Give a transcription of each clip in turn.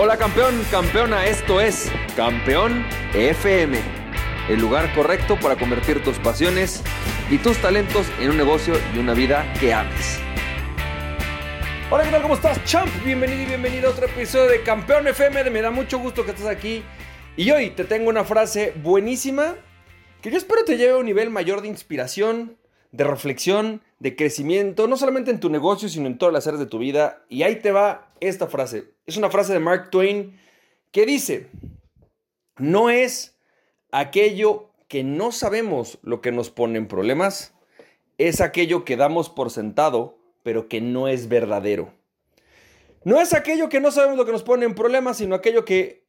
Hola campeón, campeona, esto es Campeón FM, el lugar correcto para convertir tus pasiones y tus talentos en un negocio y una vida que ames. Hola, ¿qué tal? ¿Cómo estás, champ? Bienvenido y bienvenido a otro episodio de Campeón FM. Me da mucho gusto que estés aquí. Y hoy te tengo una frase buenísima que yo espero te lleve a un nivel mayor de inspiración, de reflexión, de crecimiento, no solamente en tu negocio, sino en todas las áreas de tu vida. Y ahí te va esta frase. Es una frase de Mark Twain que dice, no es aquello que no sabemos lo que nos pone en problemas, es aquello que damos por sentado, pero que no es verdadero. No es aquello que no sabemos lo que nos pone en problemas, sino aquello que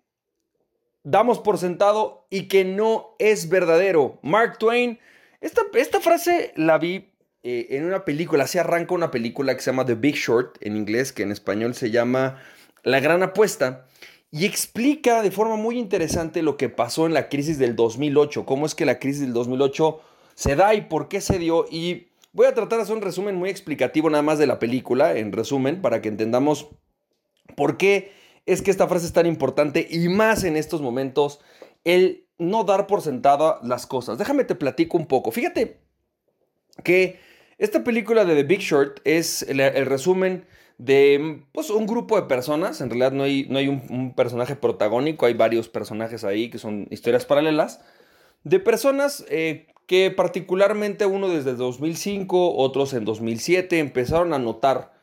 damos por sentado y que no es verdadero. Mark Twain esta, esta frase la vi eh, en una película, así arranca una película que se llama The Big Short en inglés, que en español se llama La Gran Apuesta, y explica de forma muy interesante lo que pasó en la crisis del 2008, cómo es que la crisis del 2008 se da y por qué se dio. Y voy a tratar de hacer un resumen muy explicativo nada más de la película, en resumen, para que entendamos por qué es que esta frase es tan importante y más en estos momentos, el no dar por sentada las cosas. Déjame te platico un poco. Fíjate que esta película de The Big Short es el, resumen de pues, un grupo de personas. En realidad no hay, no hay un, personaje protagónico, hay varios personajes ahí que son historias paralelas. De personas eh, que particularmente uno desde 2005, otros en 2007 empezaron a notar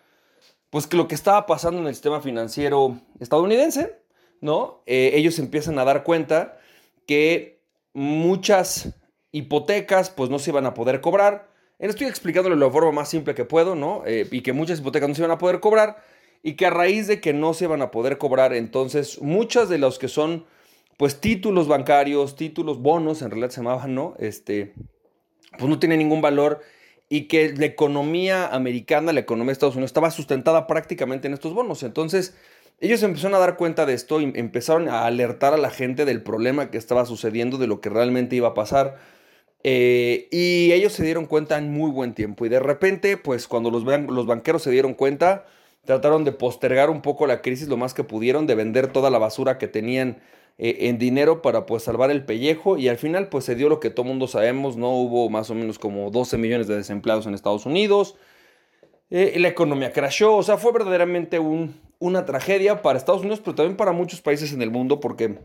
pues que lo que estaba pasando en el sistema financiero estadounidense, ¿no? Eh, ellos empiezan a dar cuenta que muchas hipotecas pues no se iban a poder cobrar. Estoy explicándolo de la forma más simple que puedo, ¿no? Eh, y que muchas hipotecas no se iban a poder cobrar y que a raíz de que no se iban a poder cobrar, entonces muchas de los que son pues títulos bancarios, títulos bonos, en realidad se llamaban, ¿no? Este, pues no tiene ningún valor y que la economía americana, la economía de Estados Unidos estaba sustentada prácticamente en estos bonos. Entonces, ellos empezaron a dar cuenta de esto y empezaron a alertar a la gente del problema que estaba sucediendo, de lo que realmente iba a pasar. Eh, y ellos se dieron cuenta en muy buen tiempo. Y de repente, pues cuando los, banqueros se dieron cuenta, trataron de postergar un poco la crisis lo más que pudieron, de vender toda la basura que tenían eh, en dinero para pues salvar el pellejo. Y al final pues se dio lo que todo mundo sabemos, ¿no? Hubo más o menos como 12 millones de desempleados en Estados Unidos. Eh, la economía crashó, o sea, fue verdaderamente un, una tragedia para Estados Unidos, pero también para muchos países en el mundo, porque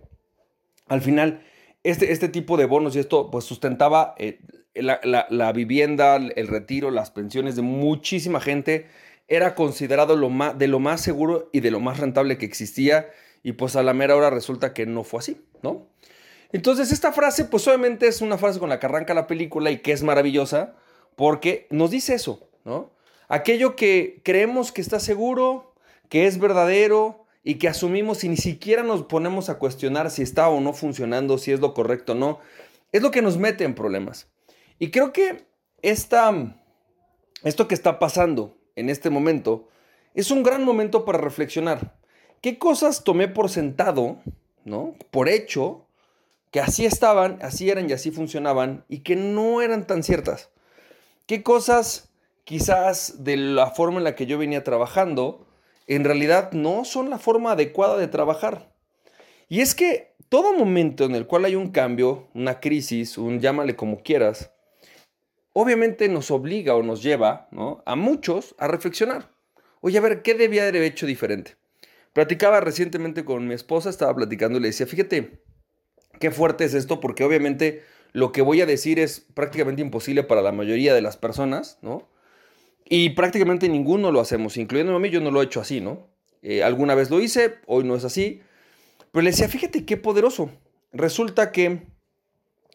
al final este, este tipo de bonos y esto pues sustentaba eh, la, vivienda, el retiro, las pensiones de muchísima gente, era considerado lo más, de lo más seguro y de lo más rentable que existía, y pues a la mera hora resulta que no fue así, ¿no? Entonces esta frase pues obviamente es una frase con la que arranca la película y que es maravillosa, porque nos dice eso, ¿no? Aquello que creemos que está seguro, que es verdadero y que asumimos y ni siquiera nos ponemos a cuestionar si está o no funcionando, si es lo correcto o no, es lo que nos mete en problemas. Y creo que esta, esto que está pasando en este momento es un gran momento para reflexionar. ¿Qué cosas tomé por sentado, ¿no? por hecho, que así estaban, así eran y así funcionaban y que no eran tan ciertas? ¿Qué cosas quizás de la forma en la que yo venía trabajando en realidad no son la forma adecuada de trabajar. Y es que todo momento en el cual hay un cambio, una crisis, un llámale como quieras, obviamente nos obliga o nos lleva a muchos a reflexionar. Oye, a ver, ¿qué debía haber hecho diferente? Platicaba recientemente con mi esposa, estaba platicando y le decía, fíjate, qué fuerte es esto, porque obviamente lo que voy a decir es prácticamente imposible para la mayoría de las personas, ¿no? Y prácticamente ninguno lo hacemos, incluyendo a mí, yo no lo he hecho así, ¿no? Eh, alguna vez lo hice, hoy no es así. Pero le decía, fíjate qué poderoso. Resulta que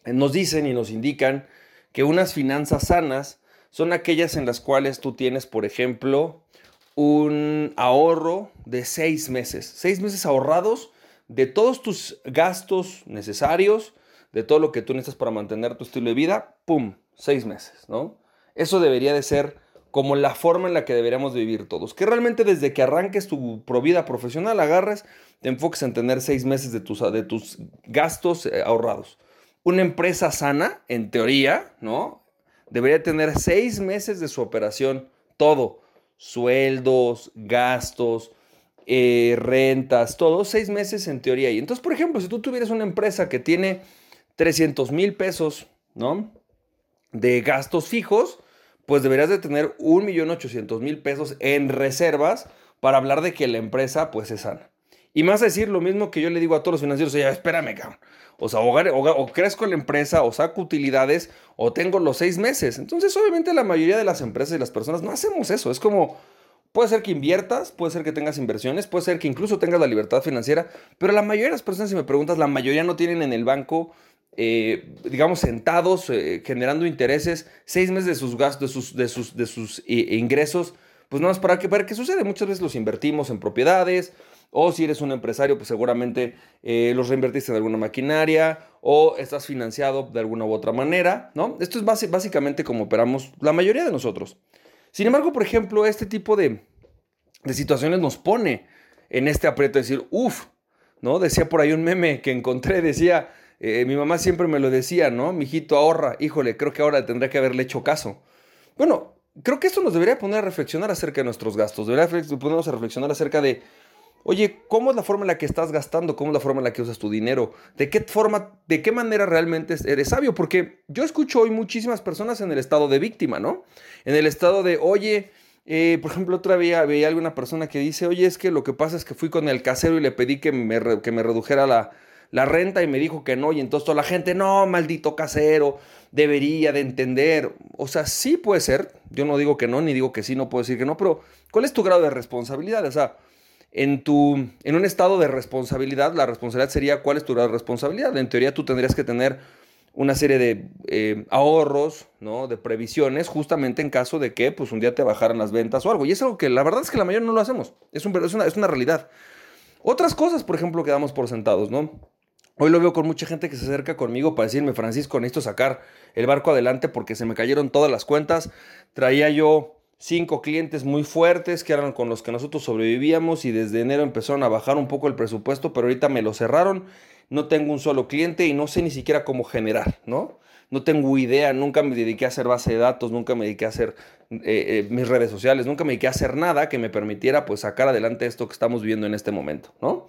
nos dicen y nos indican que unas finanzas sanas son aquellas en las cuales tú tienes, por ejemplo, un ahorro de seis meses. Seis meses ahorrados de todos tus gastos necesarios, de todo lo que tú necesitas para mantener tu estilo de vida, ¡pum! Seis meses, ¿no? Eso debería de ser como la forma en la que deberíamos vivir todos. Que realmente desde que arranques tu vida profesional, agarres, te enfoques en tener seis meses de tus, de tus gastos eh, ahorrados. Una empresa sana, en teoría, ¿no? Debería tener seis meses de su operación, todo. Sueldos, gastos, eh, rentas, todo, seis meses en teoría. Y entonces, por ejemplo, si tú tuvieras una empresa que tiene 300 mil pesos, ¿no? De gastos fijos, pues deberías de tener 1.800.000 pesos en reservas para hablar de que la empresa pues es sana. Y más decir lo mismo que yo le digo a todos los financieros, ya espérame, cabrón. O sea, o, crezco la empresa, o saco utilidades, o tengo los seis meses. Entonces, obviamente, la mayoría de las empresas y las personas no hacemos eso. Es como, puede ser que inviertas, puede ser que tengas inversiones, puede ser que incluso tengas la libertad financiera, pero la mayoría de las personas, si me preguntas, la mayoría no tienen en el banco eh, digamos, sentados, eh, generando intereses, seis meses de sus gastos, de sus, de sus, de sus eh, ingresos, pues nada más para que, para qué sucede. Muchas veces los invertimos en propiedades, o si eres un empresario, pues seguramente los reinvertiste en alguna maquinaria, o estás financiado de alguna u otra manera, ¿no? Esto es básicamente como operamos la mayoría de nosotros. Sin embargo, por ejemplo, este tipo de, de situaciones nos pone en este aprieto de decir, uff, ¿no? Decía por ahí un meme que encontré, decía, eh, mi mamá siempre me lo decía, ¿no? Mijito, ahorra. Híjole, creo que ahora tendría que haberle hecho caso. Bueno, creo que esto nos debería poner a reflexionar acerca de nuestros gastos. Debería ponernos a reflexionar acerca de, oye, ¿cómo es la forma en la que estás gastando? ¿Cómo es la forma en la que usas tu dinero? ¿De qué forma, de qué manera realmente eres sabio? Porque yo escucho hoy muchísimas personas en el estado de víctima, ¿no? En el estado de, oye, eh, por ejemplo, otra vez veía alguna persona que dice, oye, es que lo que pasa es que fui con el casero y le pedí que me, que me redujera la, la renta y me dijo que no, y entonces toda la gente, no, maldito casero, debería de entender. O sea, sí puede ser, yo no digo que no, ni digo que sí, no puedo decir que no, pero ¿cuál es tu grado de responsabilidad? O sea, en, tu, en un estado de responsabilidad, la responsabilidad sería cuál es tu grado de responsabilidad. En teoría tú tendrías que tener una serie de eh, ahorros, ¿no? De previsiones, justamente en caso de que pues un día te bajaran las ventas o algo. Y es algo que la verdad es que la mayoría no lo hacemos. Es, un, es, una, es una realidad. Otras cosas, por ejemplo, que damos por sentados, ¿no? Hoy lo veo con mucha gente que se acerca conmigo para decirme, Francisco, necesito sacar el barco adelante porque se me cayeron todas las cuentas. Traía yo cinco clientes muy fuertes que eran con los que nosotros sobrevivíamos y desde enero empezaron a bajar un poco el presupuesto, pero ahorita me lo cerraron. No tengo un solo cliente y no sé ni siquiera cómo generar, ¿no? No tengo idea, nunca me dediqué a hacer base de datos, nunca me dediqué a hacer eh, eh, mis redes sociales, nunca me dediqué a hacer nada que me permitiera pues sacar adelante esto que estamos viviendo en este momento, ¿no?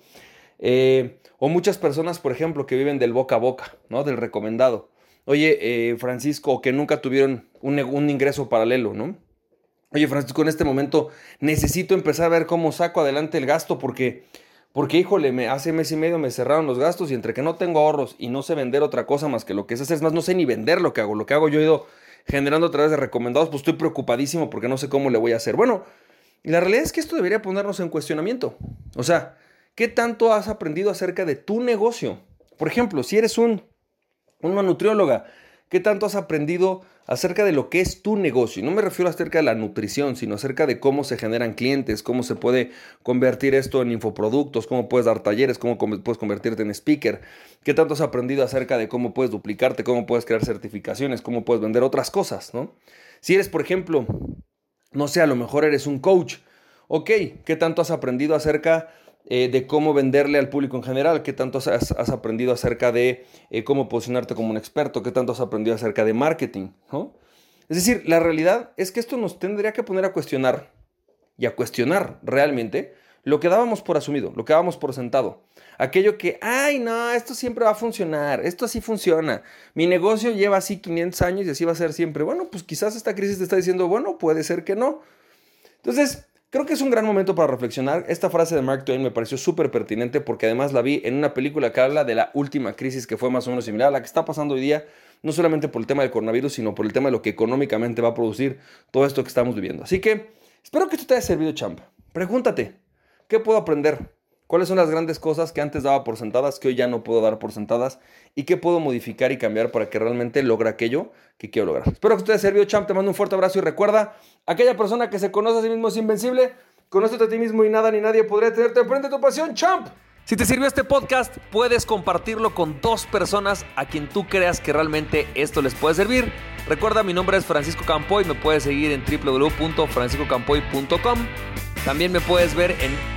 Eh, o muchas personas, por ejemplo, que viven del boca a boca, ¿no? Del recomendado. Oye, eh, Francisco, que nunca tuvieron un, un, ingreso paralelo, ¿no? Oye, Francisco, en este momento necesito empezar a ver cómo saco adelante el gasto porque, porque híjole, me, hace mes y medio me cerraron los gastos y entre que no tengo ahorros y no sé vender otra cosa más que lo que es hacer, es más, no sé ni vender lo que hago. Lo que hago yo he ido generando a través de recomendados, pues estoy preocupadísimo porque no sé cómo le voy a hacer. Bueno, la realidad es que esto debería ponernos en cuestionamiento. O sea, ¿Qué tanto has aprendido acerca de tu negocio? Por ejemplo, si eres un, una nutrióloga, ¿qué tanto has aprendido acerca de lo que es tu negocio? No me refiero acerca de la nutrición, sino acerca de cómo se generan clientes, cómo se puede convertir esto en infoproductos, cómo puedes dar talleres, cómo puedes convertirte en speaker. ¿Qué tanto has aprendido acerca de cómo puedes duplicarte, cómo puedes crear certificaciones, cómo puedes vender otras cosas, ¿no? Si eres, por ejemplo, no sé, a lo mejor eres un coach. Ok, ¿qué tanto has aprendido acerca eh, de cómo venderle al público en general, qué tanto has, aprendido acerca de eh, cómo posicionarte como un experto, qué tanto has aprendido acerca de marketing. Es decir, la realidad es que esto nos tendría que poner a cuestionar y a cuestionar realmente lo que dábamos por asumido, lo que dábamos por sentado. Aquello que, ay, no, esto siempre va a funcionar, esto así funciona. Mi negocio lleva así 500 años y así va a ser siempre. Bueno, pues quizás esta crisis te está diciendo, bueno, puede ser que no. Entonces, Creo que es un gran momento para reflexionar. Esta frase de Mark Twain me pareció súper pertinente porque además la vi en una película que habla de la última crisis que fue más o menos similar a la que está pasando hoy día, no solamente por el tema del coronavirus, sino por el tema de lo que económicamente va a producir todo esto que estamos viviendo. Así que espero que esto te haya servido, champ. Pregúntate, ¿qué puedo aprender? ¿Cuáles son las grandes cosas que antes daba por sentadas que hoy ya no puedo dar por sentadas? ¿Y qué puedo modificar y cambiar para que realmente logre aquello que quiero lograr? Espero que te haya servido, champ. Te mando un fuerte abrazo y recuerda, aquella persona que se conoce a sí mismo es invencible. Conócete a ti mismo y nada ni nadie podría tenerte enfrente de tu pasión, champ. Si te sirvió este podcast, puedes compartirlo con dos personas a quien tú creas que realmente esto les puede servir. Recuerda, mi nombre es Francisco Campoy, me puedes seguir en www.franciscocampoy.com. También me puedes ver en